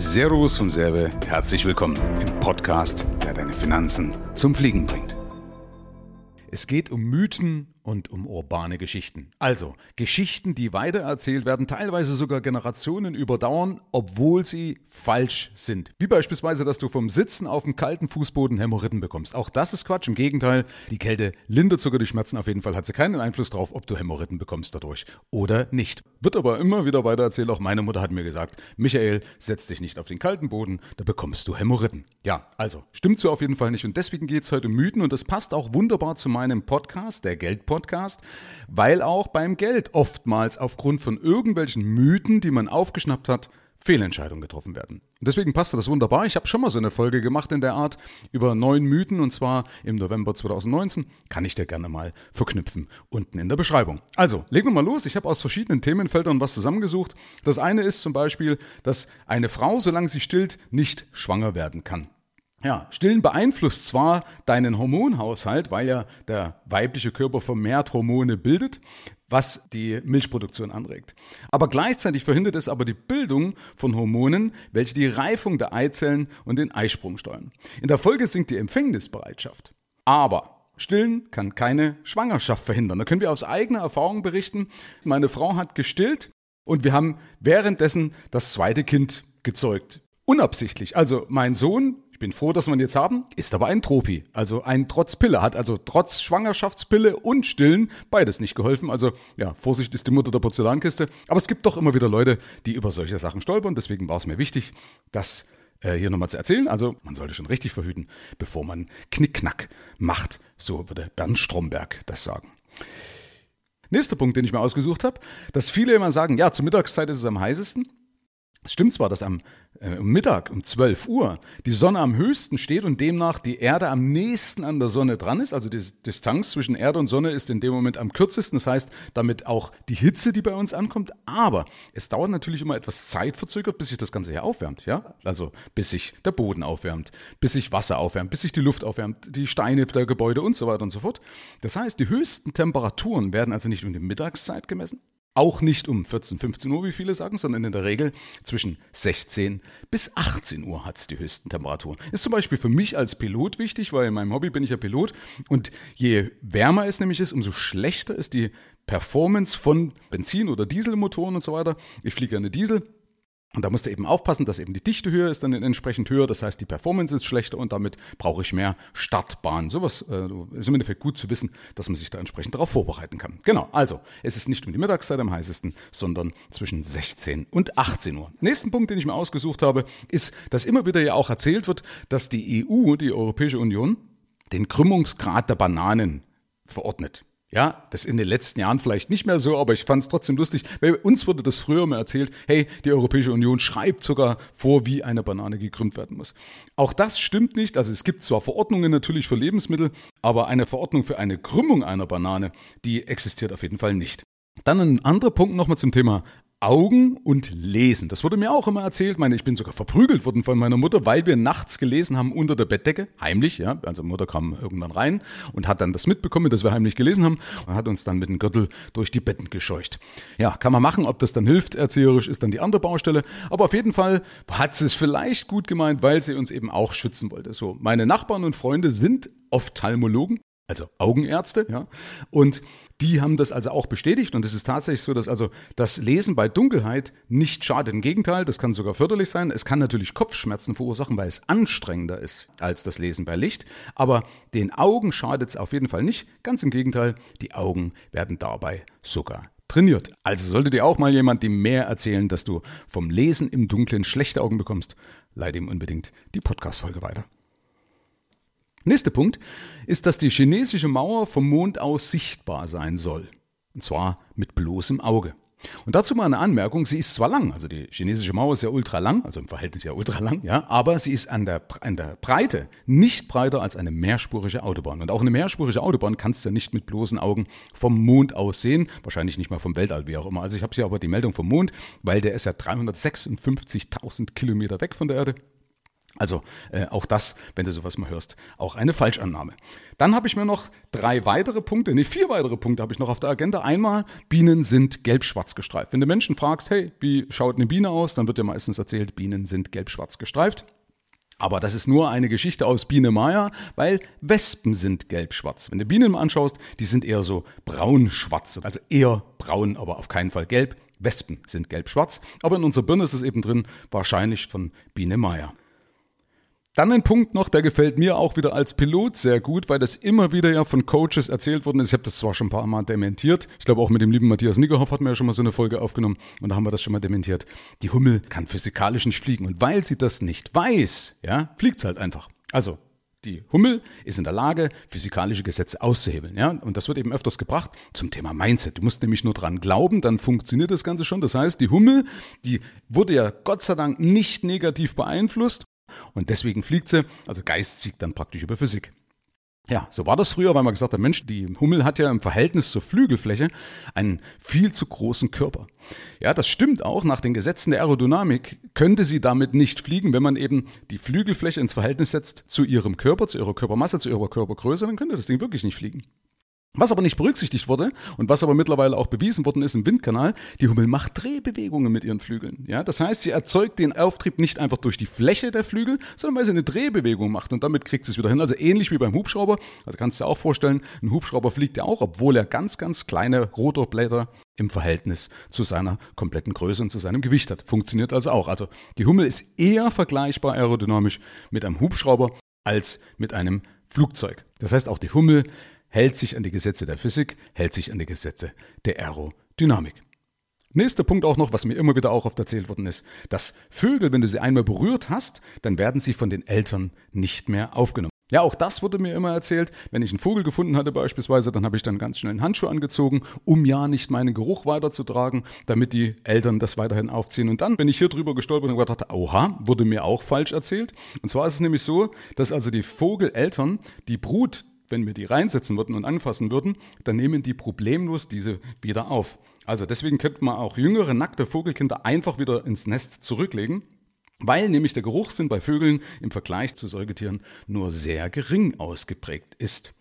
Servus vom Serve, herzlich willkommen im Podcast, der deine Finanzen zum Fliegen bringt. Es geht um Mythen und um urbane Geschichten. Also Geschichten, die weitererzählt werden, teilweise sogar Generationen überdauern, obwohl sie falsch sind. Wie beispielsweise, dass du vom Sitzen auf dem kalten Fußboden Hämorrhoiden bekommst. Auch das ist Quatsch. Im Gegenteil, die Kälte lindert sogar die Schmerzen. Auf jeden Fall hat sie keinen Einfluss darauf, ob du Hämorrhoiden bekommst dadurch oder nicht. Wird aber immer wieder weitererzählt. Auch meine Mutter hat mir gesagt, Michael, setz dich nicht auf den kalten Boden, da bekommst du Hämorrhoiden. Ja, also stimmt so auf jeden Fall nicht. Und deswegen geht es heute um Mythen und das passt auch wunderbar zu meinem Podcast, der Geldpodcast. Podcast, weil auch beim Geld oftmals aufgrund von irgendwelchen Mythen, die man aufgeschnappt hat, Fehlentscheidungen getroffen werden. Deswegen passt das wunderbar. Ich habe schon mal so eine Folge gemacht in der Art über neun Mythen und zwar im November 2019. Kann ich dir gerne mal verknüpfen unten in der Beschreibung. Also, legen wir mal los. Ich habe aus verschiedenen Themenfeldern was zusammengesucht. Das eine ist zum Beispiel, dass eine Frau, solange sie stillt, nicht schwanger werden kann. Ja, Stillen beeinflusst zwar deinen Hormonhaushalt, weil ja der weibliche Körper vermehrt Hormone bildet, was die Milchproduktion anregt. Aber gleichzeitig verhindert es aber die Bildung von Hormonen, welche die Reifung der Eizellen und den Eisprung steuern. In der Folge sinkt die Empfängnisbereitschaft. Aber Stillen kann keine Schwangerschaft verhindern. Da können wir aus eigener Erfahrung berichten. Meine Frau hat gestillt und wir haben währenddessen das zweite Kind gezeugt. Unabsichtlich. Also mein Sohn ich bin froh, dass wir ihn jetzt haben, ist aber ein Tropi, also ein trotz Pille, hat also trotz Schwangerschaftspille und Stillen beides nicht geholfen. Also ja, Vorsicht ist die Mutter der Porzellankiste. Aber es gibt doch immer wieder Leute, die über solche Sachen stolpern. Deswegen war es mir wichtig, das äh, hier nochmal zu erzählen. Also man sollte schon richtig verhüten, bevor man Knickknack macht. So würde Bernd Stromberg das sagen. Nächster Punkt, den ich mir ausgesucht habe, dass viele immer sagen, ja, zur Mittagszeit ist es am heißesten. Es stimmt zwar, dass am äh, Mittag um 12 Uhr die Sonne am höchsten steht und demnach die Erde am nächsten an der Sonne dran ist. Also die Distanz zwischen Erde und Sonne ist in dem Moment am kürzesten. Das heißt, damit auch die Hitze, die bei uns ankommt. Aber es dauert natürlich immer etwas Zeit verzögert, bis sich das Ganze hier aufwärmt. Ja? Also bis sich der Boden aufwärmt, bis sich Wasser aufwärmt, bis sich die Luft aufwärmt, die Steine der Gebäude und so weiter und so fort. Das heißt, die höchsten Temperaturen werden also nicht um die Mittagszeit gemessen, auch nicht um 14, 15 Uhr, wie viele sagen, sondern in der Regel zwischen 16 bis 18 Uhr hat es die höchsten Temperaturen. Ist zum Beispiel für mich als Pilot wichtig, weil in meinem Hobby bin ich ja Pilot. Und je wärmer es nämlich ist, umso schlechter ist die Performance von Benzin- oder Dieselmotoren und so weiter. Ich fliege gerne Diesel. Und da musst du eben aufpassen, dass eben die Dichte höher ist dann entsprechend höher. Das heißt, die Performance ist schlechter und damit brauche ich mehr Startbahn. Sowas äh, ist im Endeffekt gut zu wissen, dass man sich da entsprechend darauf vorbereiten kann. Genau, also es ist nicht um die Mittagszeit am heißesten, sondern zwischen 16 und 18 Uhr. Nächsten Punkt, den ich mir ausgesucht habe, ist, dass immer wieder ja auch erzählt wird, dass die EU, die Europäische Union, den Krümmungsgrad der Bananen verordnet. Ja, das in den letzten Jahren vielleicht nicht mehr so, aber ich fand es trotzdem lustig, weil uns wurde das früher mal erzählt, hey, die Europäische Union schreibt sogar vor, wie eine Banane gekrümmt werden muss. Auch das stimmt nicht. Also es gibt zwar Verordnungen natürlich für Lebensmittel, aber eine Verordnung für eine Krümmung einer Banane, die existiert auf jeden Fall nicht. Dann ein anderer Punkt nochmal zum Thema Augen und Lesen. Das wurde mir auch immer erzählt. Ich meine, ich bin sogar verprügelt worden von meiner Mutter, weil wir nachts gelesen haben unter der Bettdecke, heimlich. Ja, also Mutter kam irgendwann rein und hat dann das mitbekommen, dass wir heimlich gelesen haben und hat uns dann mit dem Gürtel durch die Betten gescheucht. Ja, kann man machen. Ob das dann hilft, erzieherisch, ist dann die andere Baustelle. Aber auf jeden Fall hat sie es vielleicht gut gemeint, weil sie uns eben auch schützen wollte. So, meine Nachbarn und Freunde sind Ophthalmologen also Augenärzte, ja. Und die haben das also auch bestätigt. Und es ist tatsächlich so, dass also das Lesen bei Dunkelheit nicht schadet. Im Gegenteil, das kann sogar förderlich sein. Es kann natürlich Kopfschmerzen verursachen, weil es anstrengender ist als das Lesen bei Licht. Aber den Augen schadet es auf jeden Fall nicht. Ganz im Gegenteil, die Augen werden dabei sogar trainiert. Also sollte dir auch mal jemand dem mehr erzählen, dass du vom Lesen im Dunkeln schlechte Augen bekommst, leite ihm unbedingt die Podcast-Folge weiter. Nächster Punkt ist, dass die chinesische Mauer vom Mond aus sichtbar sein soll. Und zwar mit bloßem Auge. Und dazu mal eine Anmerkung, sie ist zwar lang, also die chinesische Mauer ist ja ultra lang, also im Verhältnis ja ultra lang, ja, aber sie ist an der, an der Breite nicht breiter als eine mehrspurige Autobahn. Und auch eine mehrspurige Autobahn kannst du ja nicht mit bloßen Augen vom Mond aus sehen, wahrscheinlich nicht mal vom Weltall, wie auch immer. Also ich habe hier aber die Meldung vom Mond, weil der ist ja 356.000 Kilometer weg von der Erde. Also äh, auch das, wenn du sowas mal hörst, auch eine Falschannahme. Dann habe ich mir noch drei weitere Punkte, nee, vier weitere Punkte habe ich noch auf der Agenda. Einmal, Bienen sind gelb-schwarz gestreift. Wenn du Menschen fragst, hey, wie schaut eine Biene aus, dann wird dir meistens erzählt, Bienen sind gelb-schwarz gestreift. Aber das ist nur eine Geschichte aus Biene Maya, weil Wespen sind gelb-schwarz. Wenn du Bienen mal anschaust, die sind eher so braun-schwarz, also eher braun, aber auf keinen Fall gelb. Wespen sind gelb-schwarz, aber in unserer Birne ist es eben drin, wahrscheinlich von Biene Maya. Dann ein Punkt noch, der gefällt mir auch wieder als Pilot sehr gut, weil das immer wieder ja von Coaches erzählt worden ist. Ich habe das zwar schon ein paar Mal dementiert. Ich glaube auch mit dem lieben Matthias Nickerhoff hatten wir ja schon mal so eine Folge aufgenommen und da haben wir das schon mal dementiert. Die Hummel kann physikalisch nicht fliegen und weil sie das nicht weiß, ja, fliegt halt einfach. Also die Hummel ist in der Lage, physikalische Gesetze auszuhebeln. Ja? Und das wird eben öfters gebracht zum Thema Mindset. Du musst nämlich nur dran glauben, dann funktioniert das Ganze schon. Das heißt, die Hummel, die wurde ja Gott sei Dank nicht negativ beeinflusst und deswegen fliegt sie, also Geist siegt dann praktisch über Physik. Ja, so war das früher, weil man gesagt hat, Mensch, die Hummel hat ja im Verhältnis zur Flügelfläche einen viel zu großen Körper. Ja, das stimmt auch. Nach den Gesetzen der Aerodynamik könnte sie damit nicht fliegen, wenn man eben die Flügelfläche ins Verhältnis setzt zu ihrem Körper, zu ihrer Körpermasse, zu ihrer Körpergröße, dann könnte das Ding wirklich nicht fliegen. Was aber nicht berücksichtigt wurde und was aber mittlerweile auch bewiesen worden ist im Windkanal, die Hummel macht Drehbewegungen mit ihren Flügeln. Ja, das heißt, sie erzeugt den Auftrieb nicht einfach durch die Fläche der Flügel, sondern weil sie eine Drehbewegung macht und damit kriegt sie es wieder hin. Also ähnlich wie beim Hubschrauber. Also kannst du dir auch vorstellen, ein Hubschrauber fliegt ja auch, obwohl er ganz, ganz kleine Rotorblätter im Verhältnis zu seiner kompletten Größe und zu seinem Gewicht hat. Funktioniert also auch. Also die Hummel ist eher vergleichbar aerodynamisch mit einem Hubschrauber als mit einem Flugzeug. Das heißt, auch die Hummel hält sich an die Gesetze der Physik, hält sich an die Gesetze der Aerodynamik. Nächster Punkt auch noch, was mir immer wieder auch oft erzählt worden ist, dass Vögel, wenn du sie einmal berührt hast, dann werden sie von den Eltern nicht mehr aufgenommen. Ja, auch das wurde mir immer erzählt. Wenn ich einen Vogel gefunden hatte beispielsweise, dann habe ich dann ganz schnell einen Handschuh angezogen, um ja nicht meinen Geruch weiterzutragen, damit die Eltern das weiterhin aufziehen. Und dann bin ich hier drüber gestolpert und gedacht, oha, wurde mir auch falsch erzählt. Und zwar ist es nämlich so, dass also die Vogeleltern die Brut wenn wir die reinsetzen würden und anfassen würden, dann nehmen die problemlos diese wieder auf. Also deswegen könnte man auch jüngere nackte Vogelkinder einfach wieder ins Nest zurücklegen, weil nämlich der Geruchssinn bei Vögeln im Vergleich zu Säugetieren nur sehr gering ausgeprägt ist.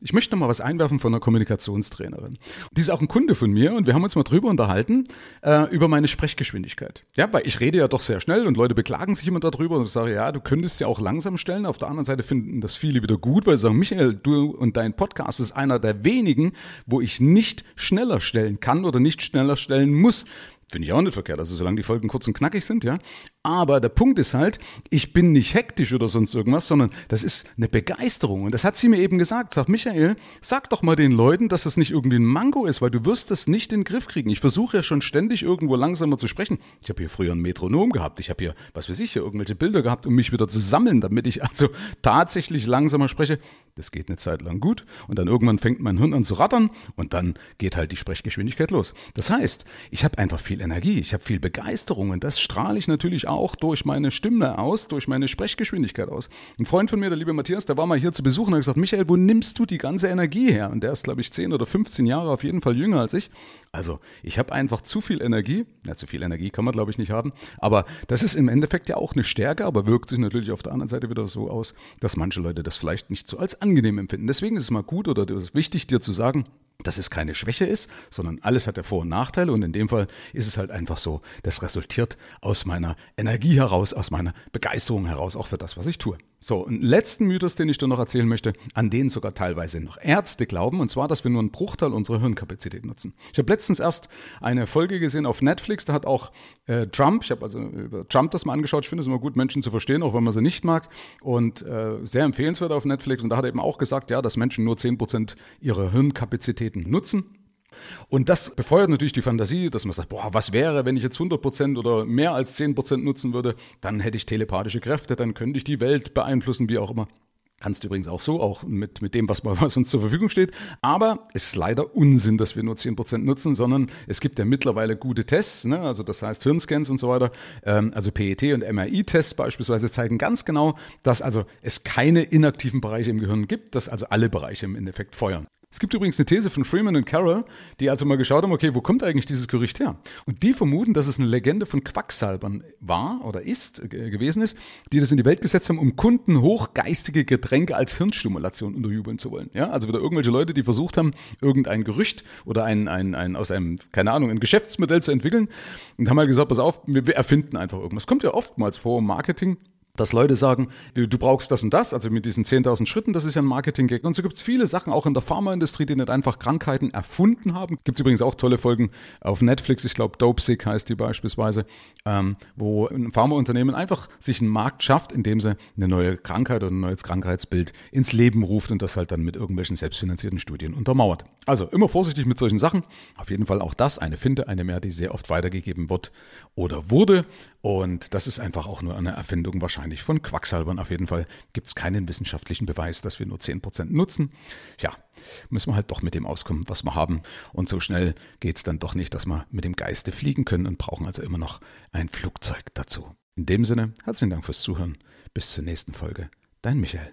Ich möchte noch mal was einwerfen von einer Kommunikationstrainerin. Die ist auch ein Kunde von mir und wir haben uns mal drüber unterhalten, äh, über meine Sprechgeschwindigkeit. Ja, weil ich rede ja doch sehr schnell und Leute beklagen sich immer darüber und ich sage, ja, du könntest ja auch langsam stellen. Auf der anderen Seite finden das viele wieder gut, weil sie sagen, Michael, du und dein Podcast ist einer der wenigen, wo ich nicht schneller stellen kann oder nicht schneller stellen muss. Finde ich auch nicht verkehrt, also solange die Folgen kurz und knackig sind, ja. Aber der Punkt ist halt, ich bin nicht hektisch oder sonst irgendwas, sondern das ist eine Begeisterung. Und das hat sie mir eben gesagt. Sagt, Michael, sag doch mal den Leuten, dass das nicht irgendwie ein Mango ist, weil du wirst das nicht in den Griff kriegen. Ich versuche ja schon ständig irgendwo langsamer zu sprechen. Ich habe hier früher ein Metronom gehabt. Ich habe hier, was weiß ich, hier irgendwelche Bilder gehabt, um mich wieder zu sammeln, damit ich also tatsächlich langsamer spreche. Das geht eine Zeit lang gut. Und dann irgendwann fängt mein Hirn an zu rattern und dann geht halt die Sprechgeschwindigkeit los. Das heißt, ich habe einfach viel Energie, ich habe viel Begeisterung und das strahle ich natürlich auch auch durch meine Stimme aus, durch meine Sprechgeschwindigkeit aus. Ein Freund von mir, der liebe Matthias, der war mal hier zu besuchen und hat gesagt, Michael, wo nimmst du die ganze Energie her? Und der ist, glaube ich, 10 oder 15 Jahre auf jeden Fall jünger als ich. Also ich habe einfach zu viel Energie. Ja, zu viel Energie kann man, glaube ich, nicht haben. Aber das ist im Endeffekt ja auch eine Stärke, aber wirkt sich natürlich auf der anderen Seite wieder so aus, dass manche Leute das vielleicht nicht so als angenehm empfinden. Deswegen ist es mal gut oder wichtig, dir zu sagen, dass es keine Schwäche ist, sondern alles hat ja Vor- und Nachteile und in dem Fall ist es halt einfach so, das resultiert aus meiner Energie heraus, aus meiner Begeisterung heraus, auch für das, was ich tue. So, einen letzten Mythos, den ich dir noch erzählen möchte, an den sogar teilweise noch Ärzte glauben, und zwar, dass wir nur einen Bruchteil unserer Hirnkapazität nutzen. Ich habe letztens erst eine Folge gesehen auf Netflix, da hat auch äh, Trump, ich habe also über Trump das mal angeschaut, ich finde es immer gut, Menschen zu verstehen, auch wenn man sie nicht mag, und äh, sehr empfehlenswert auf Netflix, und da hat er eben auch gesagt, ja, dass Menschen nur 10% ihrer Hirnkapazitäten nutzen. Und das befeuert natürlich die Fantasie, dass man sagt, boah, was wäre, wenn ich jetzt 100% oder mehr als 10% nutzen würde, dann hätte ich telepathische Kräfte, dann könnte ich die Welt beeinflussen, wie auch immer. Kannst du übrigens auch so, auch mit, mit dem, was, was uns zur Verfügung steht. Aber es ist leider Unsinn, dass wir nur 10% nutzen, sondern es gibt ja mittlerweile gute Tests, ne? also das heißt Hirnscans und so weiter. Ähm, also PET und MRI-Tests beispielsweise zeigen ganz genau, dass also es keine inaktiven Bereiche im Gehirn gibt, dass also alle Bereiche im Endeffekt feuern. Es gibt übrigens eine These von Freeman und Carroll, die also mal geschaut haben, okay, wo kommt eigentlich dieses Gerücht her? Und die vermuten, dass es eine Legende von Quacksalbern war oder ist, äh, gewesen ist, die das in die Welt gesetzt haben, um Kunden hochgeistige Getränke als Hirnstimulation unterjubeln zu wollen. Ja, also wieder irgendwelche Leute, die versucht haben, irgendein Gerücht oder ein, ein, ein aus einem, keine Ahnung, ein Geschäftsmodell zu entwickeln und haben halt gesagt, pass auf, wir, wir erfinden einfach irgendwas. Kommt ja oftmals vor im Marketing, dass Leute sagen, du, brauchst das und das, also mit diesen 10.000 Schritten, das ist ja ein Marketing-Gag. Und so gibt es viele Sachen auch in der Pharmaindustrie, die nicht einfach Krankheiten erfunden haben. Gibt es übrigens auch tolle Folgen auf Netflix, ich glaube Dope Sick heißt die beispielsweise, ähm, wo ein Pharmaunternehmen einfach sich einen Markt schafft, indem sie eine neue Krankheit oder ein neues Krankheitsbild ins Leben ruft und das halt dann mit irgendwelchen selbstfinanzierten Studien untermauert. Also immer vorsichtig mit solchen Sachen. Auf jeden Fall auch das, eine Finte, eine mehr, die sehr oft weitergegeben wird oder wurde. Und das ist einfach auch nur eine Erfindung wahrscheinlich von Quacksalbern auf jeden Fall, gibt es keinen wissenschaftlichen Beweis, dass wir nur 10% nutzen. Ja, müssen wir halt doch mit dem auskommen, was wir haben. Und so schnell geht es dann doch nicht, dass wir mit dem Geiste fliegen können und brauchen also immer noch ein Flugzeug dazu. In dem Sinne, herzlichen Dank fürs Zuhören. Bis zur nächsten Folge. Dein Michael.